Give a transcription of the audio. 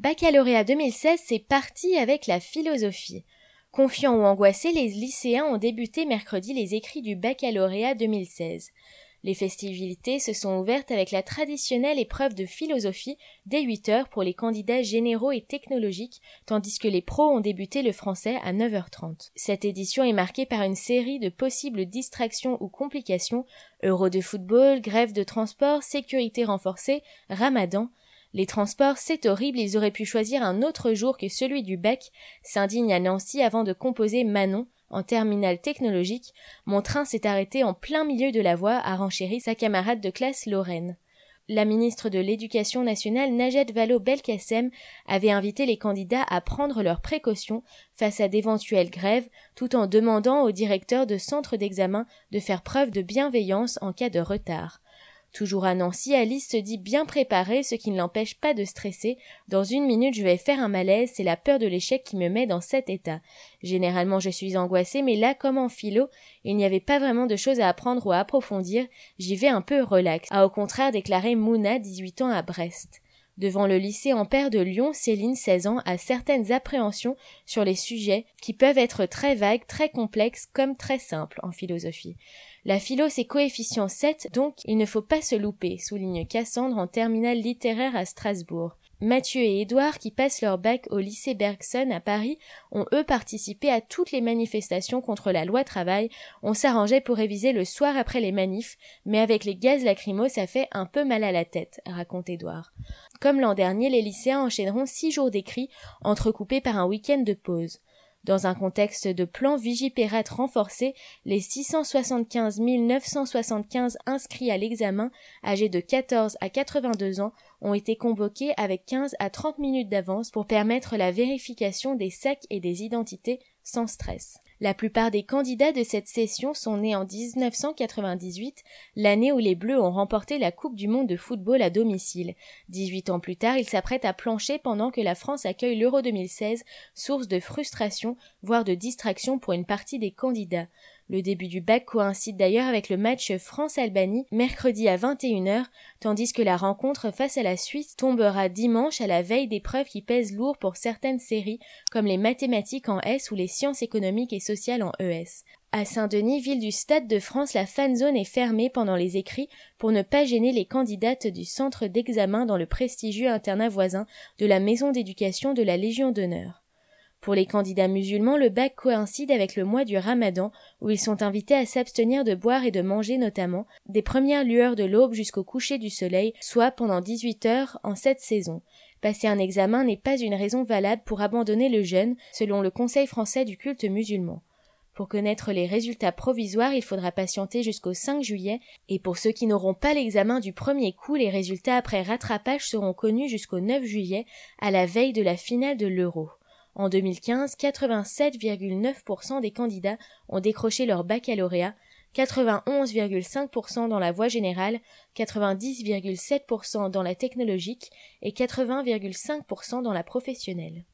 Baccalauréat 2016, c'est parti avec la philosophie. Confiants ou angoissés, les lycéens ont débuté mercredi les écrits du baccalauréat 2016. Les festivités se sont ouvertes avec la traditionnelle épreuve de philosophie dès 8 heures pour les candidats généraux et technologiques, tandis que les pros ont débuté le français à 9h30. Cette édition est marquée par une série de possibles distractions ou complications, euros de football, grève de transport, sécurité renforcée, ramadan, les transports, c'est horrible, ils auraient pu choisir un autre jour que celui du bec, s'indigne à Nancy avant de composer Manon, en terminale technologique, mon train s'est arrêté en plein milieu de la voie, a renchéri sa camarade de classe Lorraine. La ministre de l'Éducation nationale Najat Vallaud-Belkacem avait invité les candidats à prendre leurs précautions face à d'éventuelles grèves, tout en demandant aux directeurs de centres d'examen de faire preuve de bienveillance en cas de retard. Toujours à Nancy, Alice se dit bien préparée, ce qui ne l'empêche pas de stresser. Dans une minute, je vais faire un malaise, c'est la peur de l'échec qui me met dans cet état. Généralement, je suis angoissée, mais là, comme en philo, il n'y avait pas vraiment de choses à apprendre ou à approfondir, j'y vais un peu relax, a au contraire déclaré Mouna, 18 ans à Brest. Devant le lycée Ampère de Lyon, Céline, 16 ans, a certaines appréhensions sur les sujets qui peuvent être très vagues, très complexes comme très simples en philosophie. La philo, c'est coefficient 7, donc il ne faut pas se louper, souligne Cassandre en terminale littéraire à Strasbourg. Mathieu et Édouard, qui passent leur bac au lycée Bergson à Paris, ont eux participé à toutes les manifestations contre la loi travail. On s'arrangeait pour réviser le soir après les manifs, mais avec les gaz lacrymaux, ça fait un peu mal à la tête, raconte Édouard. Comme l'an dernier, les lycéens enchaîneront six jours d'écrit, entrecoupés par un week-end de pause. Dans un contexte de plan Vigipérate renforcé, les 675 975 inscrits à l'examen, âgés de 14 à 82 ans, ont été convoqués avec 15 à 30 minutes d'avance pour permettre la vérification des sacs et des identités sans stress. La plupart des candidats de cette session sont nés en 1998, l'année où les Bleus ont remporté la Coupe du monde de football à domicile. 18 ans plus tard, ils s'apprêtent à plancher pendant que la France accueille l'Euro 2016, source de frustration, voire de distraction pour une partie des candidats. Le début du bac coïncide d'ailleurs avec le match France-Albanie mercredi à 21h, tandis que la rencontre face à la Suisse tombera dimanche à la veille d'épreuves qui pèsent lourd pour certaines séries, comme les mathématiques en S ou les sciences économiques et sociales en ES. À Saint-Denis, ville du Stade de France, la fan zone est fermée pendant les écrits pour ne pas gêner les candidates du centre d'examen dans le prestigieux internat voisin de la maison d'éducation de la Légion d'honneur. Pour les candidats musulmans, le bac coïncide avec le mois du ramadan, où ils sont invités à s'abstenir de boire et de manger notamment, des premières lueurs de l'aube jusqu'au coucher du soleil, soit pendant 18 heures en cette saison. Passer un examen n'est pas une raison valable pour abandonner le jeûne, selon le Conseil français du culte musulman. Pour connaître les résultats provisoires, il faudra patienter jusqu'au 5 juillet, et pour ceux qui n'auront pas l'examen du premier coup, les résultats après rattrapage seront connus jusqu'au 9 juillet, à la veille de la finale de l'Euro. En 2015, 87,9% des candidats ont décroché leur baccalauréat, 91,5% dans la voie générale, 90,7% dans la technologique et 80,5% dans la professionnelle.